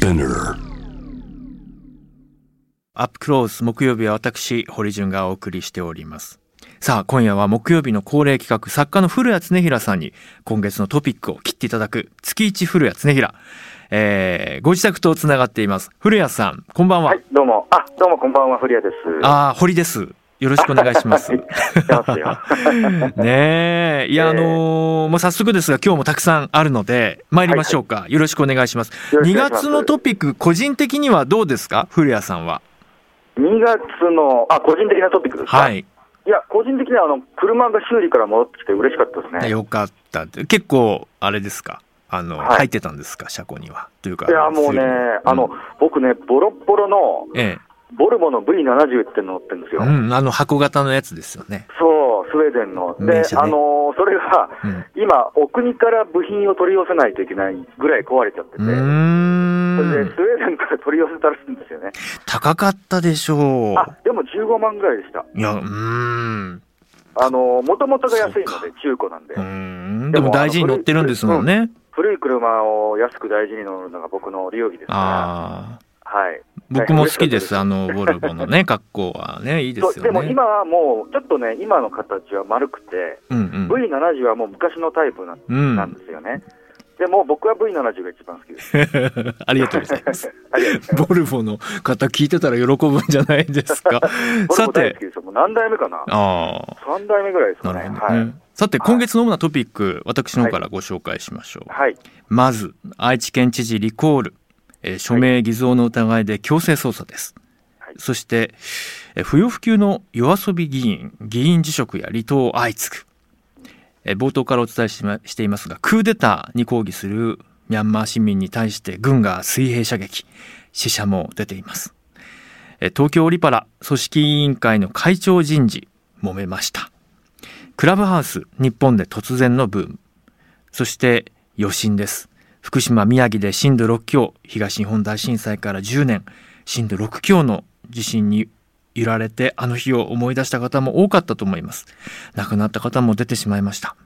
Spinner. アップクロース木曜日は私堀潤がお送りしております。さあ今夜は木曜日の恒例企画作家の古谷恒平さんに今月のトピックを切っていただく月一古谷恒平えー、ご自宅とつながっています。古谷さんこんばんは、はい、どうも。あ、どうもこんばんは、古谷です。あー堀ですよろしくお願いします。ねえ。いや、えーあのーもう早速ですが今日もたくさんあるので参りましょうか、よろしくお願いします。2よろしくお願いします。月のトピック個人的にはどうですか古谷さんは？2月の、あ、個人的なトピックですか？はい。いや、個人的には、あの、車が修理から戻ってきて嬉しかったですね。よかった。結構あれですか？あの、はい。入ってたんですか？車庫には。というかいや、もうね、あの、僕ね、ボロッボロの、えボルボの V70 っての乗ってるんですよ。えうんあの箱型のやつですよねそう、スウェーデンの。で、ねあの、それが、うん今、お国から部品を取り寄せないといけないぐらい壊れちゃってて、うーそれでんスウェーデンから取り寄せたらしいんですよね。高かったでしょあ、でも15万ぐらいでした。ういやうーんあの、もともとが安いので、中古なんでう。ーんでも大事に乗ってるんですもんね、古い車を安く大事に乗るのが僕の流儀ですから、ああはい。僕も好きです、あの、ボルボのね、格好はね、いいですよね。でも今はもう、ちょっとね、今の形は丸くて、うんうん。V70 はもう昔のタイプなうんなんですよね。でも僕は V70 が一番好きです。ありがとうございます。ボルボの方聞いてたら喜ぶんじゃないですか。さて何代目かな？ああ、?3 代目ぐらいですかね。ね。はい。さて、今月の主なトピック、私の方からご紹介しましょう。はい。まず、愛知県知事リコール、えー署名偽造の疑いで強制捜査です。はいそして、えー不要不急の夜遊び議員、議員辞職や離党相次ぐ。えー冒頭からお伝えし,、ま、していますが、クーデターに抗議するミャンマー市民に対して軍が水平射撃、死者も出ています。えー東京オリパラ組織委員会の会長人事、揉めました。クラブハウス、日本で突然のブーム。そして余震です。福島、宮城で震度6強、東日本大震災から10年、震度6強の地震に揺られて、あの日を思い出した方も多かったと思います。亡くなった方も出てしまいました。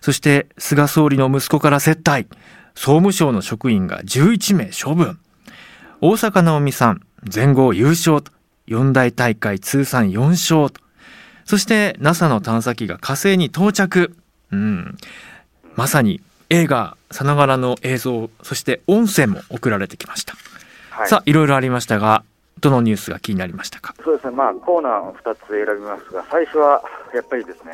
そして、菅総理の息子から接待、総務省の職員が11名処分。大坂なおみさん、全豪優勝と、四大大会通算4勝と。そして NASA の探査機が火星に到着。うん。まさに映画さながらの映像、そして音声も送られてきました。はい。さあ、いろいろありましたが、どのニュースが気になりましたか？そうですね。まあ、コーナーを2つ選びますが、最初はやっぱりですね、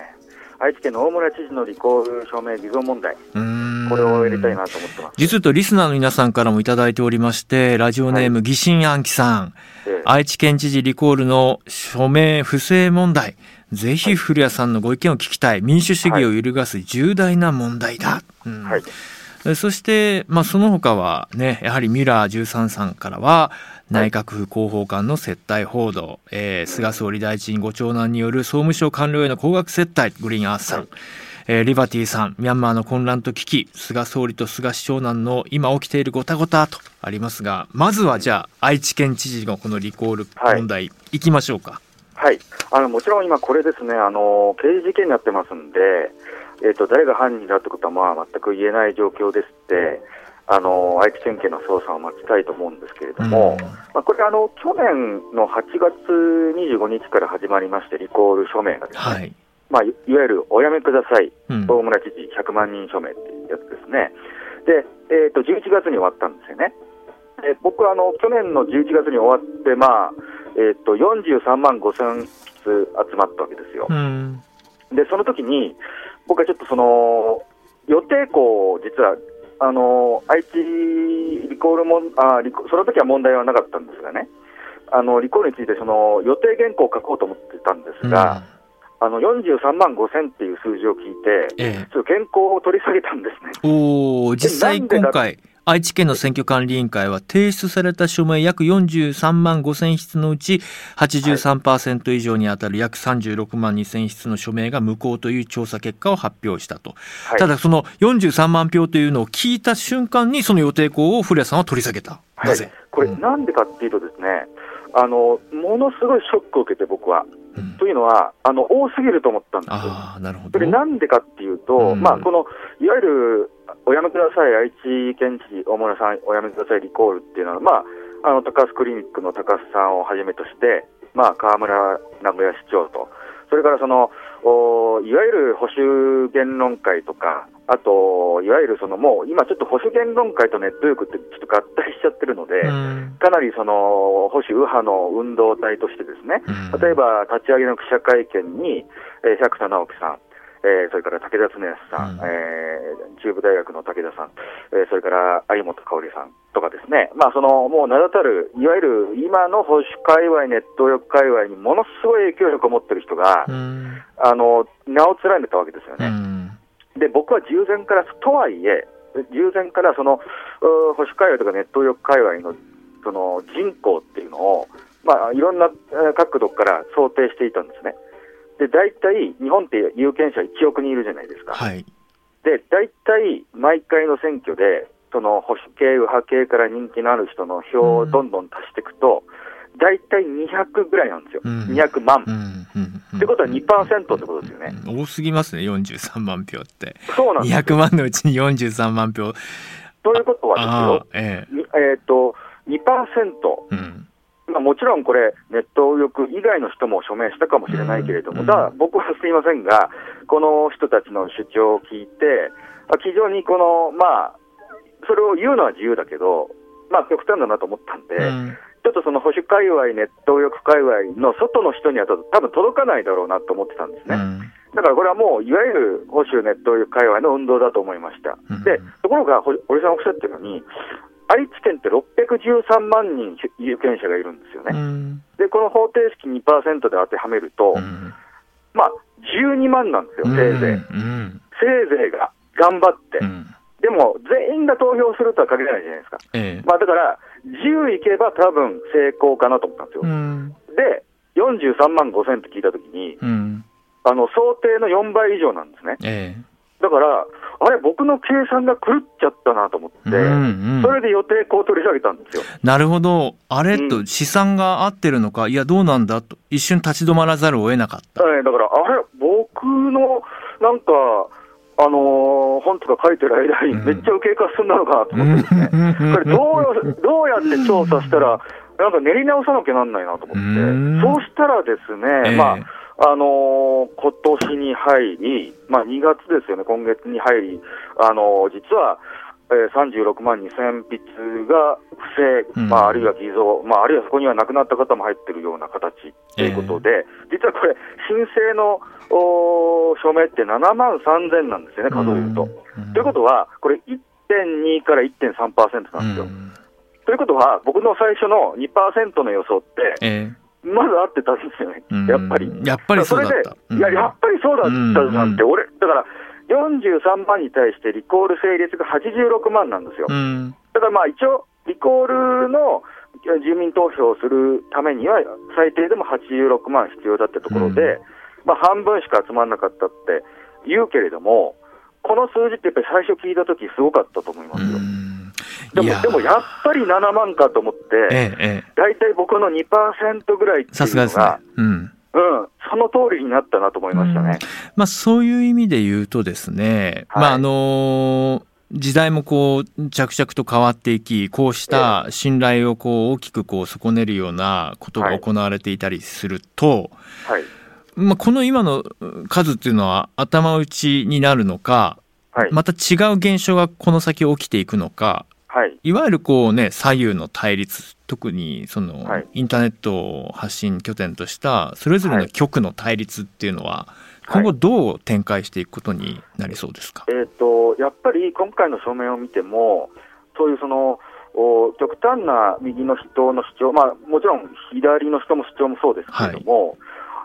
愛知県の大村知事のリコール署名偽造問題、これをやりたいなと思ってます。実とリスナーの皆さんからもいただいておりまして、ラジオネーム疑心暗鬼さん、ええ愛知県知事リコールの署名不正問題、ぜひ古谷さんのご意見を聞きたい。民主主義を揺るがす重大な問題だ。うん。はい。えそして、まあ、その他はね、やはりミュラー13さんからは、内閣府広報官の接待報道、えー菅総理大臣ご長男による総務省官僚への高額接待、グリーンアースさん、はい。えーリバティさん、ミャンマーの混乱と危機、菅総理と菅市長男の今起きているごたごたと。ありますが、まずはじゃあ、愛知県知事のこのリコール問題、い、きましょうか。はい、あのもちろん今、これですね、あの刑事事件になってますんで、えー、と誰が犯人だってことはまあ全く言えない状況ですって、あの愛知県警の捜査を待ちたいと思うんですけれども、うんまあ、これあの、去年の8月25日から始まりまして、リコール署名がですね、はい。まあ、いいわゆるおやめください、うん大村知事100万人署名っていうやつですね。で、えー、と11月に終わったんですよね。で僕はあの去年の11月に終わって、まあえー、と43万5000筆集まったわけですよ。うん。で、その時に、僕はちょっとその予定校を実はあの愛知リコールもあリコ、その時は問題はなかったんですがね、あのリコールについてその予定原稿を書こうと思ってたんですが、あの43万5000っていう数字を聞いて、ええちょっと原稿を取り下げたんですね。おお実際今回愛知県の選挙管理委員会は提出された署名約43万5千筆のうち83%以上にあたる約36万2千筆の署名が無効という調査結果を発表したと、はい。ただその43万票というのを聞いた瞬間にその予定校を古谷さんは取り下げた。なぜ、これ、うん。なんでかっていうとですね、あの、ものすごいショックを受けて僕は。うん。というのは、あの、多すぎると思ったんですよ。ああなるほど。それなんでかっていうと、うん。まあ、この、いわゆる、おやめください、愛知県知事、大村さん、おやめください、リコールっていうのは、まあ、あの高須クリニックの高須さんをはじめとして、まあ、河村名古屋市長と、それからそのおいわゆる保守言論会とか、あと、いわゆるそのもう今、ちょっと保守言論会とネット力ってちょっと合体しちゃってるので、かなりその保守右派の運動体としてですね、例えば立ち上げの記者会見に、えー、百田直樹さん、えー、それから武田恒康さん、うん、えー、中部大学の武田さん、えー、それから有本香織さんとかですね、まあ、そのもう名だたる、いわゆる今の保守界隈、ネット力界隈にものすごい影響力を持ってる人が、うん、あの名を連ねたわけですよね。うん、で僕は従前からとはいえ、従前からその保守界隈とかネット力界隈のその人口っていうのを、まあ、いろんな角度から想定していたんですね。で、大体、日本って有権者1億人いるじゃないですか。はい。で、大体、毎回の選挙で、その保守系、右派系から人気のある人の票をどんどん足していくと、大体200ぐらいなんですよ。うん、200万。うんうん、ってことは2%ってことですよね。多すぎますね、43万票って。そうなんです200万のうちに43万票。ということはですよ、えええー、っと、2%、うんまあ、もちろんこれ、ネット力以外の人も署名したかもしれないけれども、だ僕はすみませんが、この人たちの主張を聞いて、非常にこの、まあ、それを言うのは自由だけど、まあ、極端だなと思ったんで、うん、ちょっとその保守界隈、ネット力界隈の外の人には多分届かないだろうなと思ってたんですね。うんだからこれはもう、いわゆる保守ネット界隈の運動だと思いました。で、ところが、堀さんおっしゃってるように、愛知県って613万人有権者がいるんですよね。うん、で、この方程式2%で当てはめると、うん、まあ、12万なんですよ、せいぜい。うん、せいぜいが頑張って。でも、全員が投票するとは限らないじゃないですか。ええ、まあ、だから、10いけば多分成功かなと思ったんですよ。で、43万5千って聞いたときに、あの、想定の4倍以上なんですね。えだから、あれ、僕の計算が狂っちゃったなと思って、うんうん、それで予定こう取り下げたんですよ。なるほど、あれと試算が合ってるのか、うん、いや、どうなんだと、一瞬立ち止まらざるを得なかった。はい、だから、あれ、僕のなんか、あのー、本とか書いてる間に、めっちゃ受けが進んだのかなと思ってですね、これどう、どうやって調査したら、なんか練り直さなきゃなんないなと思って、そうしたらですね、えー、まあ、あのー、今年に入り、まあ、2月ですよね、今月に入り、あのー、実は、えー、36万2000筆が不正、まあ、あるいは偽造、まあ、あるいはそこには亡くなった方も入ってるような形ということで、えー、実はこれ、申請のお署名って7万3000なんですよね、数えると。ということは、これ、1.2から1.3%なんですよ。ということは、僕の最初の2%の予想って、えーまだ合ってたんですよね、やっぱり。やっぱりそうだった。それで、いや、やっぱりそうだったなんて、俺、だから、43万に対してリコール成立が86万なんですよ。だからまあ一応、リコールの住民投票をするためには、最低でも86万必要だってところで、まあ半分しか集まらなかったって言うけれども、この数字ってやっぱり最初聞いたとき、すごかったと思いますよ。でも、でもやっぱり7万かと思って、ええ、大体僕の2%ぐらいっていうのが、さすがですね。うん。うん、その通りになったなと思いましたね。まあ、そういう意味で言うとですね、はい、まあ、あの時代もこう着々と変わっていき、こうした信頼をこう大きくこう損ねるようなことが行われていたりすると、はい、まあ、この今の数っていうのは頭打ちになるのか、はい、また違う現象がこの先起きていくのか、はい、いわゆるこうね左右の対立特にその、はい、インターネットを発信拠点としたそれぞれの局の対立っていうのは、今後どう展開していくことになりそうですか、えーと、やっぱり今回の書面を見てもそういうそのお極端な右の人の主張、まあ、もちろん左の人も主張もそうですけれども、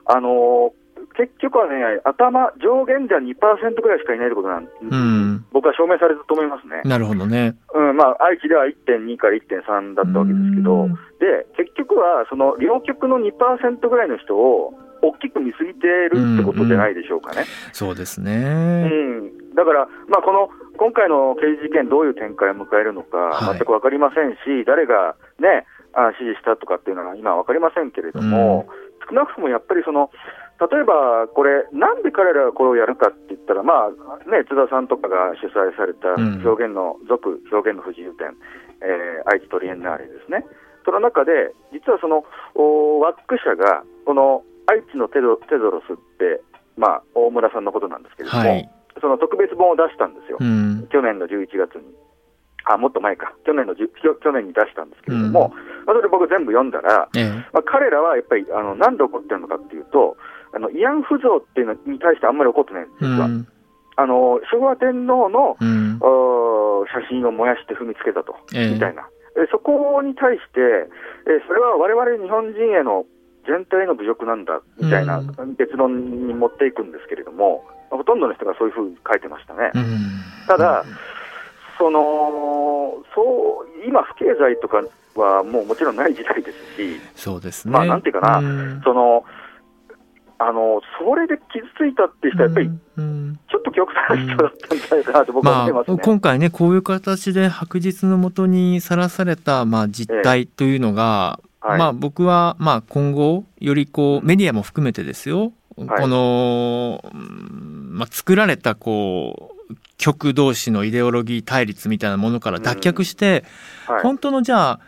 あの結局はね、頭、上限じゃ2%ぐらいしかいないってことなん、うん、僕は証明されたと思いますね。なるほどね。うん、まあ、愛知では1.2から1.3だったわけですけど、で、結局は、その両極の2%ぐらいの人を大きく見すぎてるってことじゃないでしょうかね。うんうん、そうですね。うん。だから、まあ、この、今回の刑事事件、どういう展開を迎えるのか、全く分かりませんし、はい、誰がね、あ指示したとかっていうのは今分かりませんけれども、うん、少なくともやっぱりその、例えばこれ、なんで彼らがこれをやるかって言ったら、まあね、津田さんとかが主催された表現の、俗表現の不自由展、えー、愛知トリエンナーレですね、その中で、実はそのワック社が、この愛知のテドテドロスって、まあ、大村さんのことなんですけれども、はい、その特別本を出したんですよ、うん、去年の11月に。あもっと前か。去年の去年に出したんですけれども、うん、まあ、それ僕全部読んだら、ええ、まあ、彼らはやっぱりあのなんで怒ってるのかっていうとあの慰安婦像っていうのに対してあんまり怒ってないんです実は。うん、あの昭和天皇の、うん、写真を燃やして踏みつけたと、え、みたいな、えそこに対して、えそれは我々日本人への全体の侮辱なんだみたいな結論に持っていくんですけれども、ほとんどの人がそういうふうに書いてましたね。ただ、そのそう今、不経済とかはもうもちろんない時代ですし、そうですね、まあ、なんていうかな、そのあのそれで傷ついたっていう人は、やっぱり、ちょっと極端な人だったんじゃないかなと僕は思います、ね。まあ、今回ね、こういう形で白日のもとにさらされた、まあ、実態というのが、ええ、まあ、僕は、まあ、今後、よりこうメディアも含めてですよ、はい、この、まあ、作られたこう極同士のイデオロギー対立みたいなものから脱却して、うん。はい、本当のじゃあ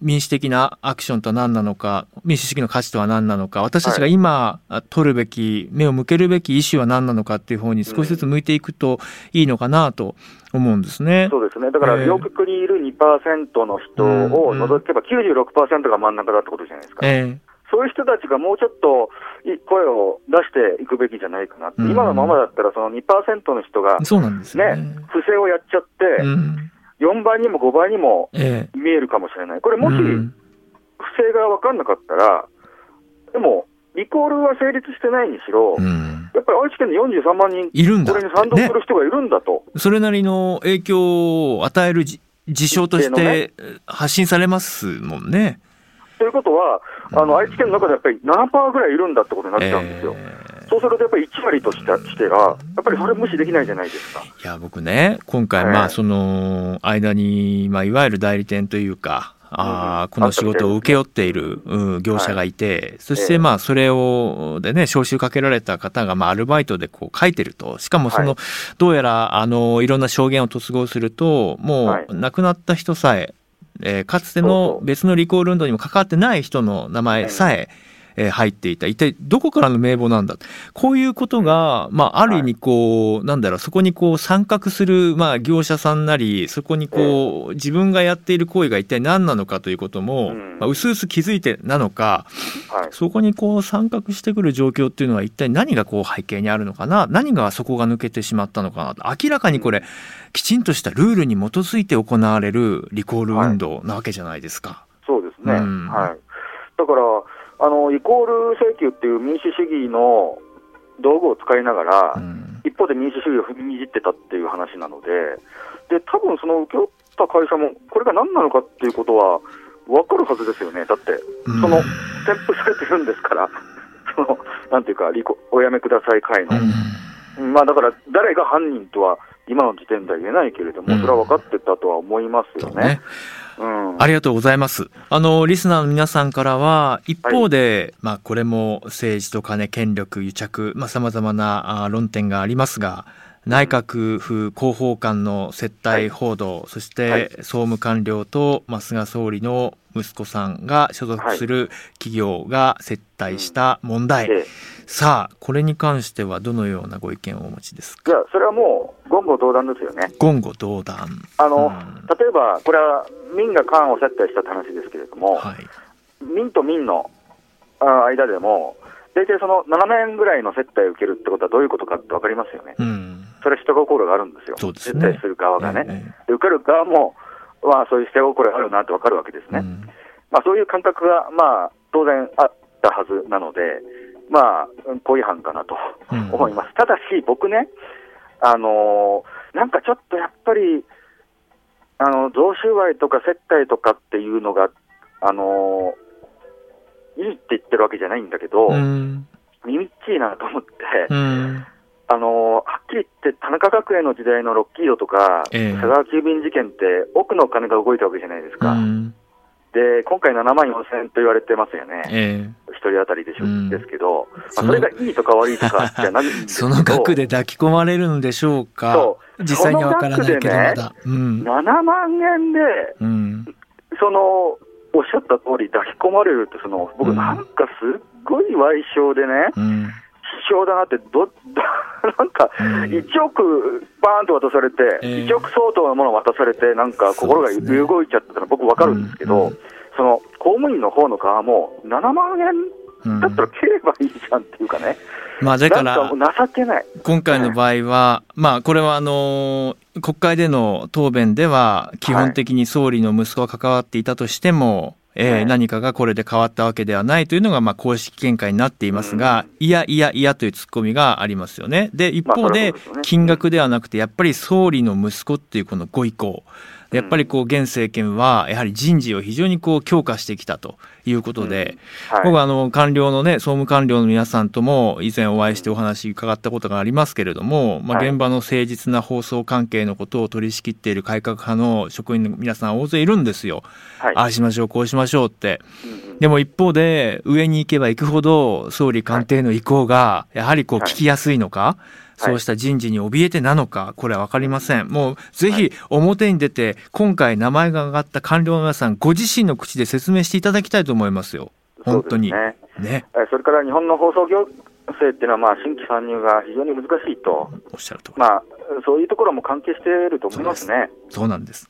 民主的なアクションとは何なのか民主主義の価値とは何なのか私たちが今取るべき目を向けるべき意思は何なのかっていう方に少しずつ向いていくといいのかなと思うんですね。そうですね。だから両極にいる2%の人を除けば96%が真ん中だってことじゃないですか。えーそういう人たちがもうちょっと声を出していくべきじゃないかな、うん、今のままだったら、その2%の人が、そうなんですね、不正をやっちゃって、うん4倍にも5倍にも見えるかもしれない、これ、もし不正が分かんなかったら、でも、リコールは成立してないにしろ、うん、やっぱり愛知県で43万人、いるんだこれに賛同する人がいるんだと、ね、それなりの影響を与える事象として発信されますもんね。ということは、あの愛知県の中でやっぱり7%ぐらいいるんだってことになっちゃうんですよ。えーそうするとやっぱり1割としてしては、やっぱりそれ無視できないじゃないですか。いや、僕ね、今回、まあ、その間に、まあ、いわゆる代理店というか、あこの仕事を請け負っている、うん、業者がいて、はい、そしてまあそれをでね招集かけられた方がまあアルバイトでこう書いてると。しかもその、はい、どうやらあのいろんな証言を突合するともう亡くなった人さええー、かつての別のリコール運動にも関わってない人の名前さえ、え入っていた。一体どこからの名簿なんだ？こういうことが、まあ、ある意味こう、はい、なんだろう、そこにこう参画する、まあ、業者さんなり、そこにこう、自分がやっている行為が一体何なのかということも、まあ、うすうす気づいてなのか、はい、そこにこう参画してくる状況っていうのは一体何がこう背景にあるのかな、何がそこが抜けてしまったのかな？明らかにこれ、きちんとしたルールに基づいて行われるリコール運動なわけじゃないですか。はい、そうですね。うん、はい。だから、あのイコール請求っていう民主主義の道具を使いながら、うん、一方で民主主義を踏みにじってたっていう話なので、で多分その請け負った会社も、これが何なのかっていうことは分かるはずですよね、だって、その添付されてるんですから、そのなんていうか、おやめください会の。うん、まあ、だから誰が犯人とは今の時点では言えないけれども、それは分かってたとは思いますよね。うん、ありがとうございます。あの、リスナーの皆さんからは、一方で、はい、まあ、これも政治と金、権力、癒着、まあ、様々なあ論点がありますが、内閣府広報官の接待報道、はい、そして総務官僚と、まあ、菅総理の息子さんが所属する企業が接待した問題、はいうん、さあ、これに関してはどのようなご意見をお持ちですか？いや、それはもう言語道断ですよね。言語道断。あの、うん、例えば、これは民が官を接待した話ですけれども、はい、民と民の間でも、大体その7年ぐらいの接待を受けるってことはどういうことかって分かりますよね。うんそれは人心があるんですよ、そうですね、接待する側がね。受ける側も、まあ、そういう下心があるなって分かるわけですね。うん、まあ、そういう感覚が、まあ、当然あったはずなので、まあ、故意犯かなと思います。うん、ただし、僕ね、あのー、なんかちょっとやっぱり、あの贈収賄とか接待とかっていうのが、あのー、いいって言ってるわけじゃないんだけど、うん、みっちいなと思って、うん。あのはっきり言って、田中角栄の時代のロッキードとか、えー、佐川急便事件って、奥の金が動いたわけじゃないですか。うん、で、今回7万4000円と言われてますよね。え一人当たりでしょ、うんですけど、まあ、それがいいとか悪いとかじゃないんですけそど。の額で抱き込まれるんでしょうかそ実際にはわからないけどまだ。うん。7万円で、うん。その、おっしゃった通り抱き込まれるって、その、僕うんなんかすっごい賠償でね、うん。支障だなって、ど、ど なんか、うん。1億バーンと渡されて、ええ。1億相当のものを渡されて、なんか心が動いちゃったの。僕わかるんですけど、その、公務員の方の側も、7万円うん。だったら蹴ればいいじゃんっていうかね、まあ、だから、ない。今回の場合は、まあ、これはあの、国会での答弁では、基本的に総理の息子が関わっていたとしても、えーはい何かがこれで変わったわけではないというのが、まあ、公式見解になっていますが、いやいやいやというツッコミがありますよね。で、一方で金額ではなくて、やっぱり総理の息子っていうこのご意向。やっぱりこう、現政権は、やはり人事を非常にこう、強化してきたということで、はい。僕はあの官僚のね、総務官僚の皆さんとも以前お会いしてお話伺ったことがありますけれども、まあ、はい。現場の誠実な放送関係のことを取り仕切っている改革派の職員の皆さん大勢いるんですよ。はい。ああしましょう、こうしましょうって。うんうん。でも一方で、上に行けば行くほど、総理官邸の意向が、やはりこうはい。聞きやすいのか、そうした人事に怯えてなのか、これは分かりません。もう、ぜひ表に出て、今回名前が挙がった官僚の皆さん、ご自身の口で説明していただきたいと思いますよ。本当に。ねね。えーそれから日本の放送行政っていうのは、まあ、新規参入が非常に難しいと、おっしゃるとり。まあ、そういうところも関係していると思いますね。そうなんです。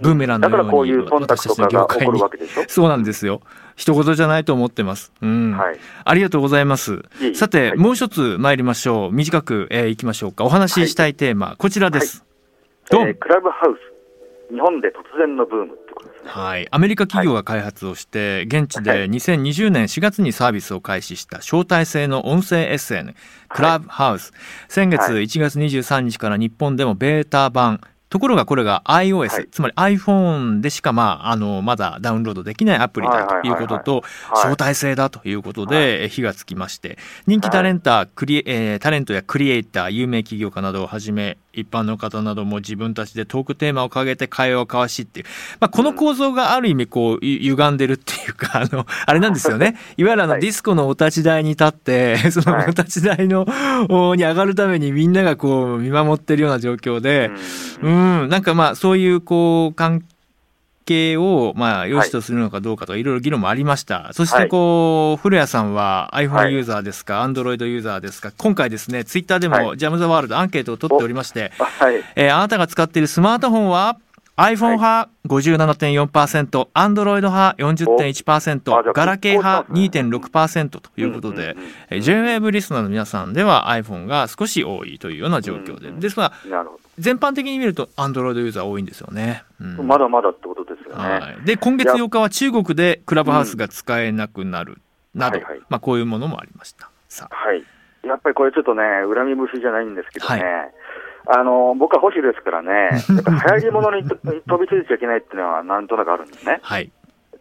ブーメランのだからこういようにう忖度とかが起こるわけでしょ？そうなんですよ。一言じゃないと思ってます。うん。はい。ありがとうございます。さて、はいもう一つ参りましょう。短く、えーいきましょうか。お話ししたいテーマ、こちらです。ドンえークラブハウス、日本で突然のブーム。はい、アメリカ企業が開発をして、現地はでい2020年4月にサービスを開始した招待制の音声 SN クラブハウス、先月はい1月23日から日本でもベータ版ところがこれが iOS、はい。つまり iPhone でしか、まあ、あのまだダウンロードできないアプリだということとはい招待制だということでえ火がつきまして人気タレンタークリエ、えータレントやクリエイター有名企業家などをはじめ一般の方なども自分たちでトークテーマを掲げて会話を交わしっていう、まあ、この構造がある意味こうゆ歪んでるっていうかあの あれなんですよね。い。わゆるあのはい。ディスコのお立ち台に立って そのはいお立ち台のおに上がるためにみんながこう見守ってるような状況で、うん。うん、なんかまあそういうこう関係をまあ良しとするのかどうかとかいろいろ議論もありました。そしてこう、古谷さんは iPhone はい。ユーザーですか、Android ユーザーですか、今回ですね、ツイッターでもはい。ジャムザワールドアンケートを取っておりまして、あはい。えーあなたが使っているスマートフォンは iPhone 派57.4%、Android 派おあじゃ40.1%、あガラケー派結構です2.6%ということで、うんうんうんえー J-Wave リスナーの皆さんでは iPhone が少し多いというような状況で、うんうんですが、全般的に見ると Android ユーザー多いんですよね。うん。ど。まだまだってことですよね。はい、で今月8日は中国でクラブハウスが使えなくなるなど、はいはいまあ、こういうものもありました。さあはい。やっぱりこれちょっとね、恨み節じゃないんですけどね。はいあの、僕は保守ですからね、やっぱ流行り物にと飛びついちゃいけないっていうのはなんとなくあるんですね。はい、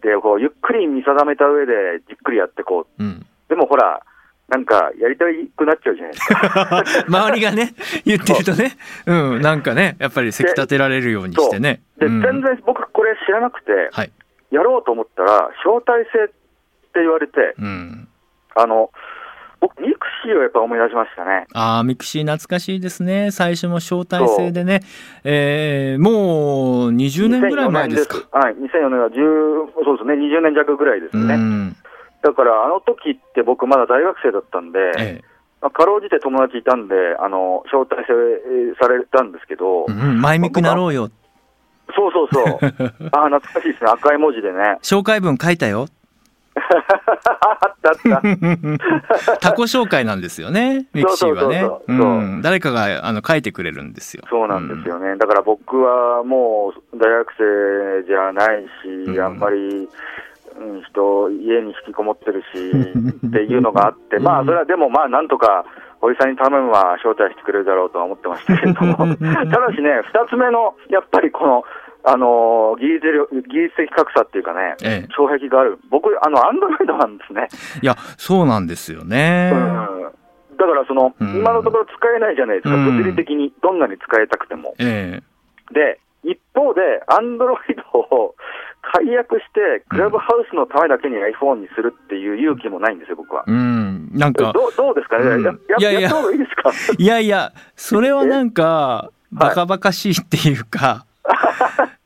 で、こう、ゆっくり見定めた上でじっくりやってこう。うん、でもほら、なんか、やりたくなっちゃうじゃないですか。周りがね言ってるとね、うん、なんかねやっぱりせき立てられるようにしてね。で、うん全然僕これ知らなくて、はい、やろうと思ったら、招待制って言われて、うん、あの、僕、 mixi をやっぱ思い出しましたね。ああ mixi 懐かしいですね最初も招待制でね、えー、もう20年ぐらい前ですか？2004年はい、2004年は10、そうですね、20年弱ぐらいですうね。んだから、あの時って僕まだ大学生だったんで、ええまあ、かろうじて友達いたんで、あの、招待制されたんですけど、うん、マイミクなろうよそうそうそう。ああ、懐かしいですね。赤い文字でね。紹介文書いたよあったあった。他己紹介なんですよね、 mixi はね。そうそうそうそううん誰かがあの書いてくれるんですよ。そうなんですよね。だから僕はもう大学生じゃないし、うんあんまり、うん、人、家に引きこもってるし、っていうのがあって、まあ、それはでもまあ、なんとか、堀さんに頼めば招待してくれるだろうとは思ってましたけれども、ただしね、二つ目の、やっぱりこの、あの技術力技術的格差っていうかね、ええ障壁がある。僕、あの、アンドロイドなんですね。いや、そうなんですよね。うん。だから、その、うん今のところ使えないじゃないですか、うん物理的に、どんなに使いたくても。えで、一方で、アンドロイドを解約して、クラブハウスのためだけに iPhone にするっていう勇気もないんですよ、僕は。うん。なんか、どうどうですかね、うん。ややいやいや。やった方がいいですか？いやいや、それはなんか、バカバカしいっていうか、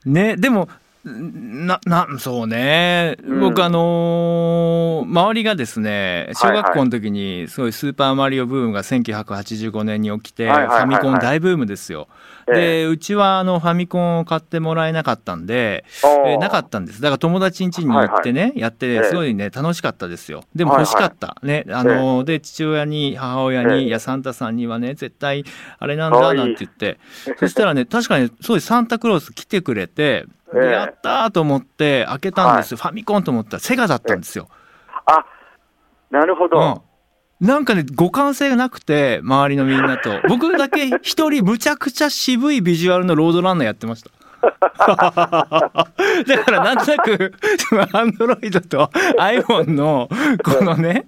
ね、でも、な、な、そうね。うん。僕あのー周りがですね、小学校の時に、すごいスーパーマリオブームが1985年に起きて、フはいはいはいはい。ァミコン大ブームですよ。えで、うちはあの、ファミコンを買ってもらえなかったんで、えーなかったんです。だから友達ん家に行ってね、やって、ええすごいね、楽しかったですよ。でも欲しかった。ね、あのーで、父親に、母親に、ええいや、サンタさんにはね、絶対、あれなんだ、なんて言って、そしたらね、確かに、そうです、サンタクロース来てくれて、やったーと思って、開けたんですよ。ファミコンと思ったら、セガだったんですよ。あなるほど。うん。なんかね、互換性がなくて、周りのみんなと。僕だけ一人、むちゃくちゃ渋いビジュアルのロードランナーやってました。だからなんとなく、アンドロイドと iPhone の、このね、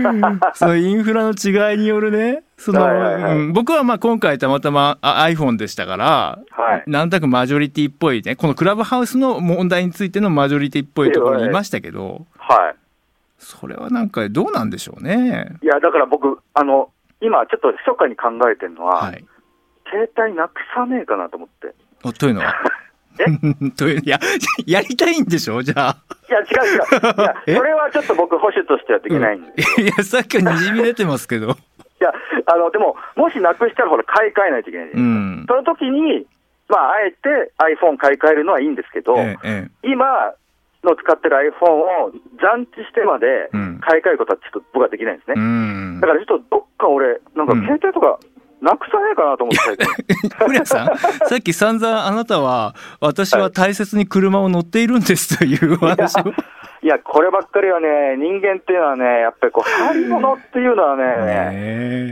そのインフラの違いによるね、その、はいはいはいうん僕はまあ今回たまたまあ iPhone でしたから、はいなんとなくマジョリティっぽいね、このクラブハウスの問題についてのマジョリティっぽいところにいましたけど、はい。それはなんかどうなんでしょうね。いや、だから僕、あの、今ちょっと密かに考えてるのは、はい。携帯なくさねえかなと思って。おというの？は え？といういや、やりたいんでしょじゃあ。いや、違う違う。いや、え？それはちょっと僕、保守としてはできないんで。いや、さっきからにじみ出てますけど。いや、あの、でも、もしなくしたら、ほら、買い替えないといけないじゃうないですか。ん。その時に、まあ、あえて iPhone 買い替えるのはいいんですけど、ええ、え今の使ってる iPhone を残地してまでうん買い替えることはちょっと僕はできないんですね。んだ。からちょっとどっか俺、なんかうん携帯とかなくさねえかなと思って 古谷さん、さっき散々あなたは、私は大切に車を乗っているんですというお話を。いや、こればっかりはね、人間っていうのはね、やっぱりこう、張り物っていうのはね、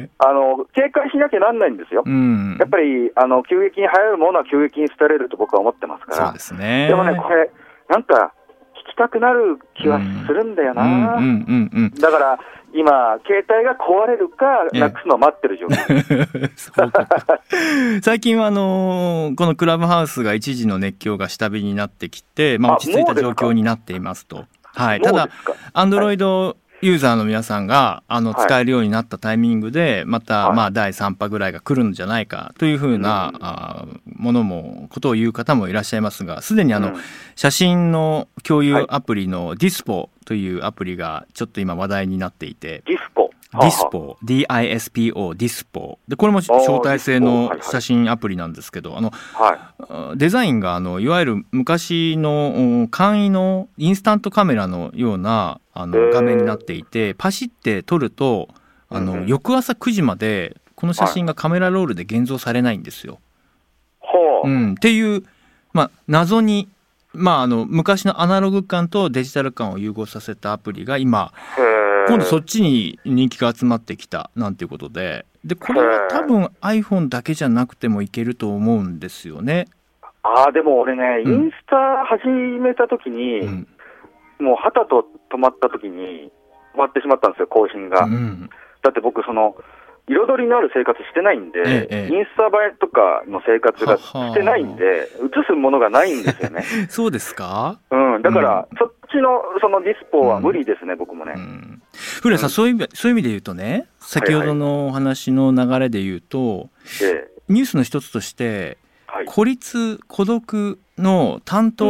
ねあの、警戒しなきゃなんないんですよえ。うんやっ。ぱり、あの、急激に流行るものは急激に捨てれると僕は思ってますから。そうですね。でもね、これ、なんか、聞きたくなる気はするんだよな。だから、今、携帯が壊れるか、ええ。なくすのを待ってる状況。最近はあのーこのクラブハウスが一時の熱狂が下火になってきて、まあ、あ落ち着いた状況になっていますと。はい、ただアンドロイドユーザーの皆さんがあのはい。使えるようになったタイミングで、また、はい。まあ、第3波ぐらいが来るんじゃないかというふうな、うんあーものも、ことを言う方もいらっしゃいますが、すでにあの、うん。写真の共有はい。アプリのディスポというアプリがちょっと今話題になっていて、ディスポ。ディスポ、DISPO、ディスポ。で、これも招待制の写真アプリなんですけど、あの、はい。デザインが、あの、いわゆる昔のうん簡易のインスタントカメラのような、あへの、ー画面になっていて、パシって撮ると、あの、うんうん翌朝9時まで、この写真がカメラロールで現像されないんですよ。ほう。うん、っていう、まあ、謎に、まあ、あの、昔のアナログ感とデジタル感を融合させたアプリが今、今度そっちに人気が集まってきたなんていうことで、で、これは多分 iPhone だけじゃなくてもいけると思うんですよね。ああ、でも俺ね、イうんンスタ始めた時に、うん。もう旗と止まった時に、終わってしまったんですよ、更新が。うん。だって僕、その、彩りのある生活してないんで、ええインスタ映えとかの生活がしてないんで、映すものがないんですよね。そうですか？うん、だから、うんそっちのそのディスポは無理ですね、僕もね。うん。古谷さん、そういう意味、そういう意味で言うとね、先ほどのお話の流れで言うと、ええニュースの一つとして、はい、孤立、孤独の担当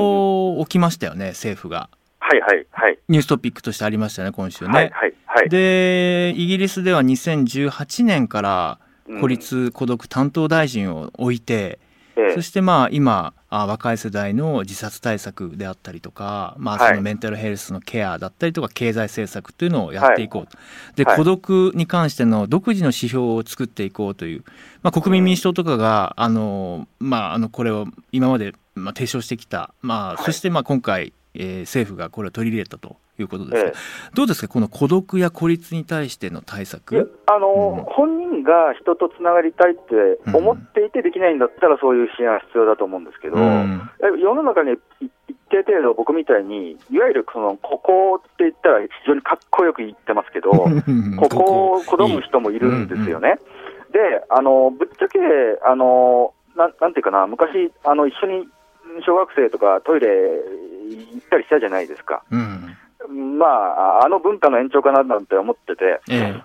を置きましたよね、政府が。はい、はい、はい。ニューストピックとしてありましたね、今週ね。はい、はい、はい。で、イギリスでは2018年からうん。孤立孤独担当大臣を置いて、ええ。そしてまあ今あ若い世代の自殺対策であったりとか、まあ、はい。そのメンタルヘルスのケアだったりとか経済政策というのをやっていこうと、ではい。孤独に関しての独自の指標を作っていこうという、まあ、国民民主党とかがあの、まあ、あのこれを今までまあ提唱してきた、まあ、はい。そしてまあ今回、えー政府がこれを取り入れたということですが、ええ。どうですか？この孤独や孤立に対しての対策？あの、うん。本人が人とつながりたいって思っていてできないんだったら、そういう支援は必要だと思うんですけど、うん。え世の中にい一定程度、僕みたいに、いわゆるそのここって言ったら非常にかっこよく言ってますけど、ここを好む人もいるんですよね。で、あのぶっちゃけ、あのなんなんていうかな、昔、あの一緒に小学生とかトイレしたりしたじゃないですか。うん、まあ、あの文化の延長かななんて思ってて、え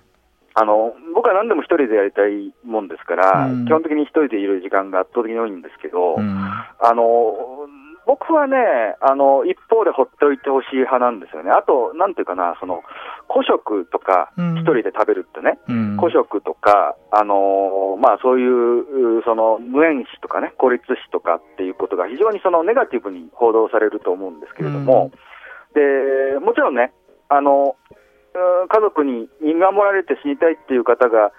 あの僕は何でも一人でやりたいもんですから、うん。基本的に一人でいる時間が圧倒的に多いんですけど、えうん。あの僕はね、あの一方でほっといてほしい派なんですよね。あと、なんていうかな、その古食とか、うん。一人で食べるってね、うん。古食とか、あのまあ、そういううその無縁死とかね、孤立死とかっていうことが非常にそのネガティブに報道されると思うんですけれども、でもちろんね、あのうん家族に見守られて死にたいっていう方が、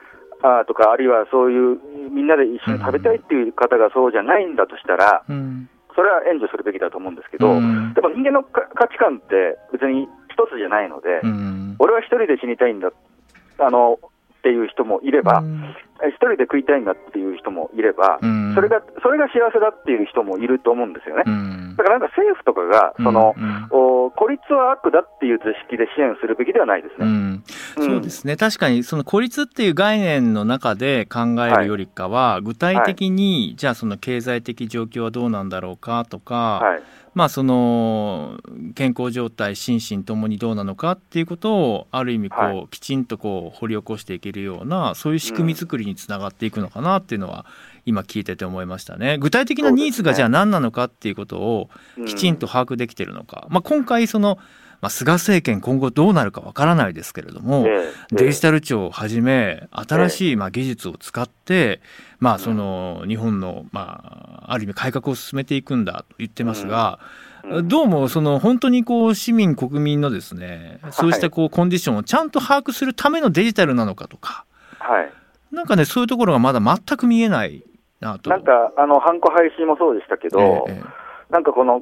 あとか、あるいはそういうみんなで一緒に食べたいっていう方がそうじゃないんだとしたら、うんそれは援助するべきだと思うんですけど、うん。でも人間のか価値観って別に一つじゃないので、うん。俺は一人で死にたいんだあのっていう人もいれば、うん。え一人で食いたいんだっていう人もいれば、うん。それがそれが幸せだっていう人もいると思うんですよね。うん。だからなんか政府とかが、その、うん。お孤立は悪だっていう図式で支援するべきではないですね。そうですね。確かにその孤立っていう概念の中で考えるよりかは、具体的に、じゃあその経済的状況はどうなんだろうかとか、はい。まあその健康状態心身ともにどうなのかっていうことをある意味こう、はい。きちんとこう掘り起こしていけるようなそういう仕組み作りにつながっていくのかなっていうのは今聞いてて思いましたね。具体的なニーズがじゃあ何なのかっていうことをうきちんと把握できてるのか、まあ、今回その、まあ、菅政権今後どうなるかわからないですけれども、ええデジタル庁をはじめ新しいまあ技術を使って、まあ、その日本のまあある意味改革を進めていくんだと言ってますが、うん。どうもその本当にこう市民国民のですねそうしたこうコンディションをちゃんと把握するためのデジタルなのかとかはい。なんかねそういうところがまだ全く見えないなと。なんか、あの、ハンコ廃止もそうでしたけど、ええなんかこの、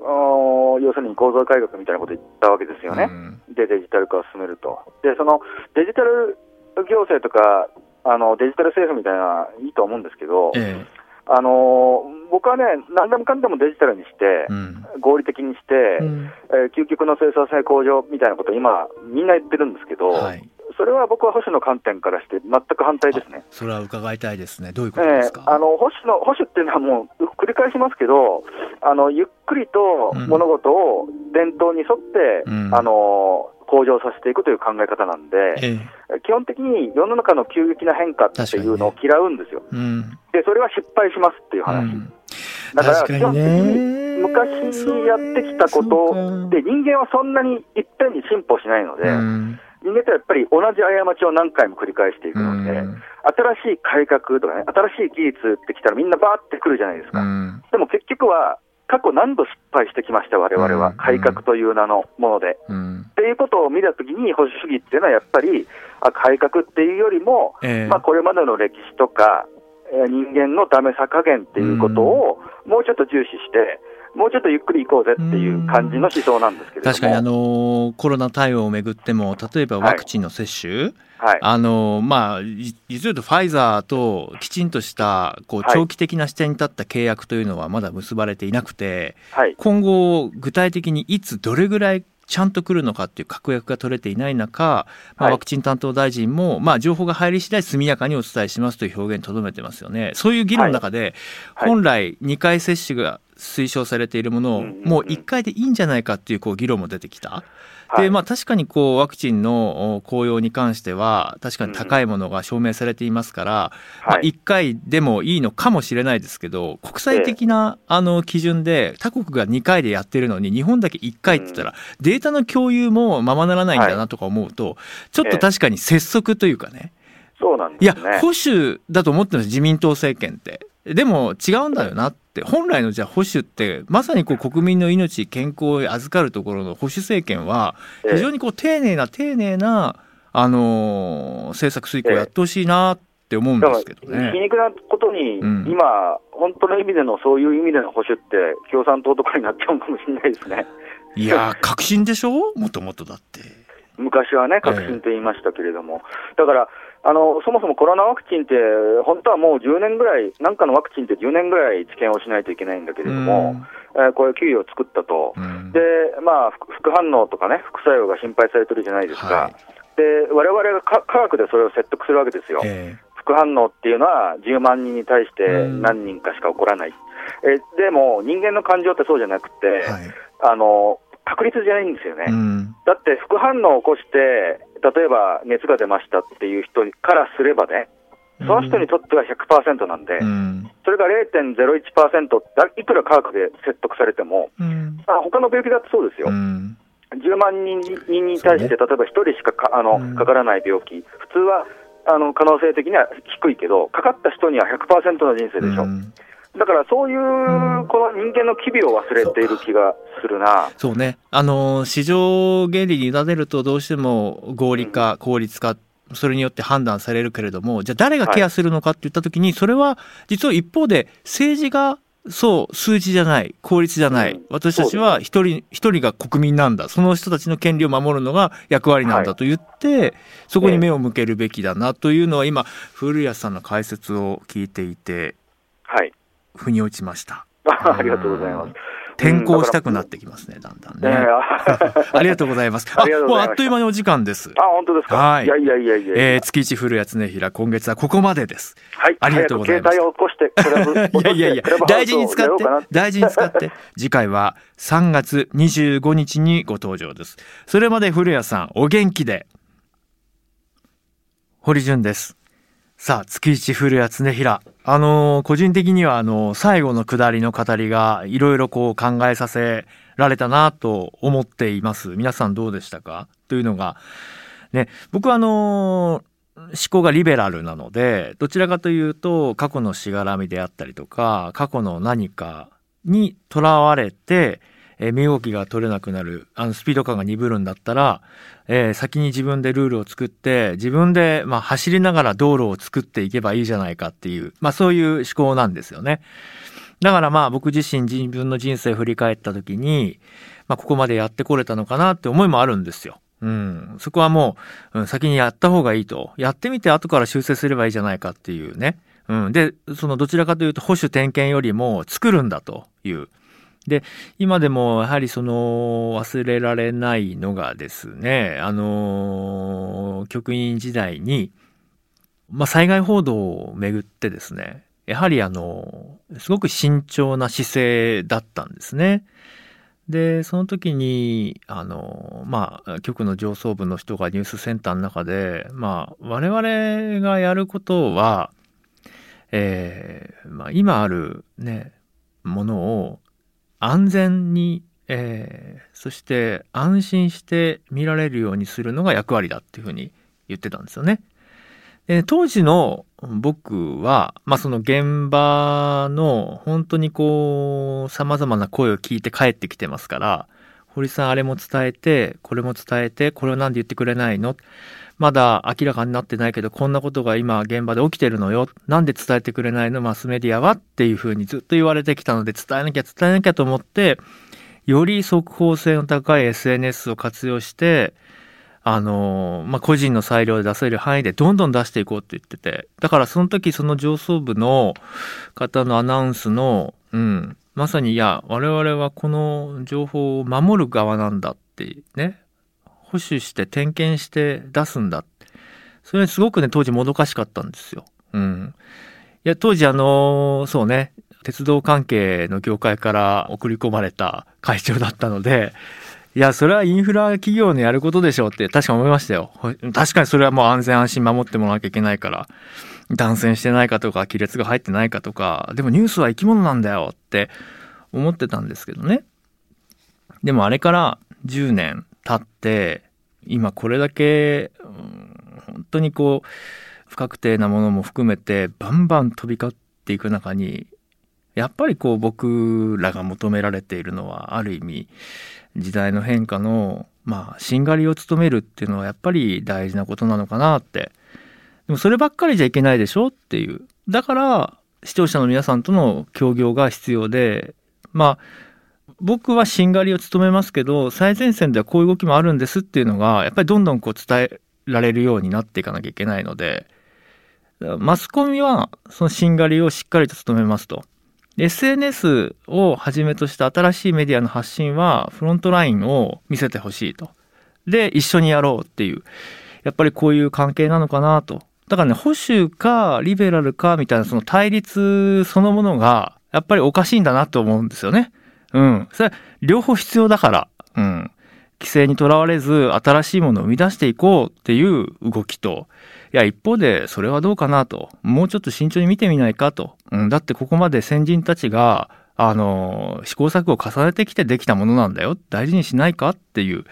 要するに構造改革みたいなこと言ったわけですよね。うん。で、デジタル化を進めると。で、そのデジタル行政とか、あのデジタル政府みたいなのはいいと思うんですけど、えあのー僕はね、何でもかんでもデジタルにしてえ、うん。合理的にして、うん。えー究極の生産性向上みたいなことを今、みんな言ってるんですけど、はい、それは僕は保守の観点からして全く反対ですね。それは伺いたいですね。どういうことええですか、あの保守の保守っていうのはもう繰り返しますけど、あのゆっくりと物事を伝統に沿って、うん。あの向上させていくという考え方なんで、ええ。基本的に世の中の急激な変化っていうのを嫌うんですよ。うん。で、それは失敗しますっていう話。うん。だから、基本的にね。昔にやってきたことで、人間はそんなにいっぺんに進歩しないので、うん人間ってやっぱり同じ過ちを何回も繰り返していくので、うん。新しい改革とかね、新しい技術ってきたらみんなバーってくるじゃないですか。うん。でも結局は、過去何度失敗してきました、我々は、うん。改革という名のもので。うん。っていうことを見たときに、保守主義っていうのはやっぱり、あ改革っていうよりも、ええ。まあ、これまでの歴史とか、えー人間のダメさ加減っていうことを、もうちょっと重視して、もうちょっとゆっくり行こうぜっていう感じの思想なんですけれども。確かにあのコロナ対応をめぐっても例えばワクチンの接種、はい。あのまあじ実を言うとファイザーときちんとしたこうはい長期的な視点に立った契約というのはまだ結ばれていなくてはい。今後具体的にいつどれぐらいちゃんと来るのかっていう確約が取れていない中、まあ、はいワクチン担当大臣も、まあ、情報が入り次第速やかにお伝えしますという表現にとどめてますよね。そういう議論の中で、はい本来2回接種が推奨されているものをもう1回でいいんじゃないかっていうこう議論も出てきた。はい。でまあ、確かにこうワクチンのお効用に関しては確かに高いものが証明されていますから、まあ、はい。1回でもいいのかもしれないですけど国際的なあの基準で他国が2回でやってるのに日本だけ1回って言ったらデータの共有もままならないんだなとか思うとちょっと確かに拙速というかね。そうなんいやですね。保守だと思ってるんです自民党政権って。でも違うんだよなって。本来のじゃあ保守ってまさにこう国民の命健康を預かるところの保守政権はええ。非常にこう丁寧な丁寧な、あのー政策遂行をやってほしいなって思うんですけどね。皮肉なことに、うん。今、本当の意味でのそういう意味での保守って、共産党とかになっちゃうかもしれないですね。いやー革新でしょ？もともとだって。昔はね、革新と言いましたけれども、だからあの、そもそもコロナワクチンって、本当はもう10年ぐらい、なんかのワクチンって10年ぐらい治験をしないといけないんだけれども、えーこういう給与を作ったと、うん。でまあ、副副反応とかね、副作用が心配されてるじゃないですか、はい。で我々がか科学でそれを説得するわけですよ。え副反応っていうのは10万人に対してうん。何人かしか起こらない、えでも人間の感情ってそうじゃなくて、えはい。あの確率じゃないんですよね。うん。だって副反応を起こして、例えば熱が出ましたっていう人からすればね、その人にとっては100%なんで、うん。それが0.01%っていくら科学で説得されても、うん。あ他の病気だってそうですよ。うん。10万人に対して、例えば1人しかかあの、うんかからない病気、普通はあの可能性的には低いけど、かかった人には100%の人生でしょ。うんだからそういう、んこの人間の機微を忘れている気がするな。そうね。あの、市場原理に委ねるとどうしても合理化、効率化、それによって判断されるけれども、じゃあ誰がケアするのかって言ったときに、それは実は一方で政治がそう、数字じゃない、効率じゃない。うん私たちは一人、一人が国民なんだ。その人たちの権利を守るのが役割なんだと言って、そこに目を向けるべきだなというのは今、古谷さんの解説を聞いていて、はい。腑に落ちました。ありがとうございます。転校したくなってきますね、だんだんね。あ ありがとうございます。あもうあっという間にお時間です。あ、本当ですか？はいいやいやいやいやえー、月一古谷恒平、今月はここまでです。はい。ありがとうございます携帯を起こして、いやいやいや大事に使って大事に使って。次回は3月25日にご登場です。それまで古谷さん、お元気で。堀潤です。さあ、月一古谷恒平。あのー個人的には、あのー最後の下りの語りが、いろいろこう考えさせられたなと思っています。皆さんどうでしたか？というのが、ね、僕はあのー思考がリベラルなので、どちらかというと、過去のしがらみであったりとか、過去の何かにとらわれて、えー身動きが取れなくなる、あの、スピード感が鈍るんだったら、えー先に自分でルールを作って、自分で、まあ、走りながら道路を作っていけばいいじゃないかっていう、まあ、そういう思考なんですよね。だからまあ、僕自身自分の人生を振り返った時に、まあ、ここまでやってこれたのかなって思いもあるんですよ。うん。そこはもう、うん、先にやった方がいいと。やってみて後から修正すればいいじゃないかっていうね。うん。で、そのどちらかというと保守点検よりも作るんだという。で、今でもやはりその忘れられないのがですね、あの、局員時代に、まあ、災害報道をめぐってですね、やはりあの、すごく慎重な姿勢だったんですね。で、その時に、あの、まあ、局の上層部の人がニュースセンターの中で、まあ、我々がやることは、えーまあ、今あるね、ものを安全に、えーそして安心して見られるようにするのが役割だっていうふうに言ってたんですよね。で当時の僕は、まあ、その現場の本当にこう、様々な声を聞いて帰ってきてますから、堀さんあれも伝えて、これも伝えて、これをなんで言ってくれないの？まだ明らかになってないけど、こんなことが今現場で起きてるのよ。なんで伝えてくれないの？マスメディアは？っていうふうにずっと言われてきたので、伝えなきゃ伝えなきゃと思って、より速報性の高い SNS を活用して、あのまあ、個人の裁量で出せる範囲でどんどん出していこうって言ってて、だからその時その上層部の方のアナウンスの、うん、まさにいや、我々はこの情報を守る側なんだってね、保守して点検して出すんだって。それすごくね、当時もどかしかったんですよ。うん。いや、当時あのそうね、鉄道関係の業界から送り込まれた会長だったので、いや、それはインフラ企業のやることでしょうって確か思いましたよ。確かにそれはもう安全安心守ってもらわなきゃいけないから、断線してないかとか、亀裂が入ってないかとか、でもニュースは生き物なんだよって思ってたんですけどね。でもあれから10年経って、今これだけ、うん本当にこう、不確定なものも含めて、バンバン飛び交っていく中に、やっぱりこう僕らが求められているのは、ある意味、時代の変化の、まあ、しんがりを務めるっていうのはやっぱり大事なことなのかなって。でもそればっかりじゃいけないでしょっていう。だから、視聴者の皆さんとの協業が必要で、まあ、僕はしんがりを務めますけど、最前線ではこういう動きもあるんですっていうのが、やっぱりどんどんこう伝えられるようになっていかなきゃいけないので、マスコミはそのしんがりをしっかりと務めますと。SNS をはじめとした新しいメディアの発信はフロントラインを見せてほしいと。で、一緒にやろうっていう。やっぱりこういう関係なのかなと。だからね、保守かリベラルかみたいなその対立そのものがやっぱりおかしいんだなと思うんですよね。うん。それ両方必要だから。うん、規制にとらわれず新しいものを生み出していこうっていう動きと、いや、一方でそれはどうかなと、もうちょっと慎重に見てみないかと。うん、だってここまで先人たちが、あの、試行錯誤を重ねてきてできたものなんだよ。大事にしないかっていう、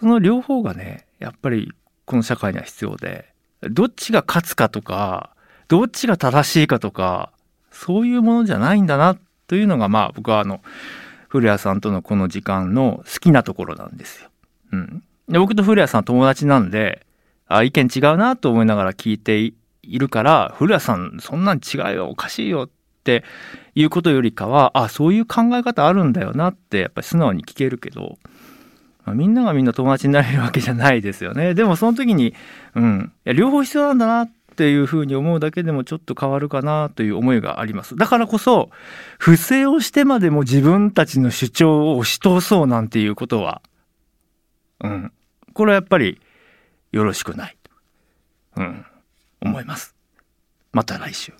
その両方がね、やっぱりこの社会には必要で、どっちが勝つかとか、どっちが正しいかとか、そういうものじゃないんだなというのが、まあ僕はあの、古谷さんとのこの時間の好きなところなんですよ。うん。で僕と古谷さん友達なんで、あ、意見違うなと思いながら聞いているから、古谷さんそんなん違うよ、おかしいよっていうことよりかは、あ、そういう考え方あるんだよなって、やっぱり素直に聞けるけど、まあみんながみんな友達になれるわけじゃないですよね。でもその時に、うん、いや両方必要なんだなっていうふうに思うだけでもちょっと変わるかなという思いがあります。だからこそ、不正をしてまでも自分たちの主張を押し通そうなんていうことは、うん、これはやっぱりよろしくない。うん、思います。また来週。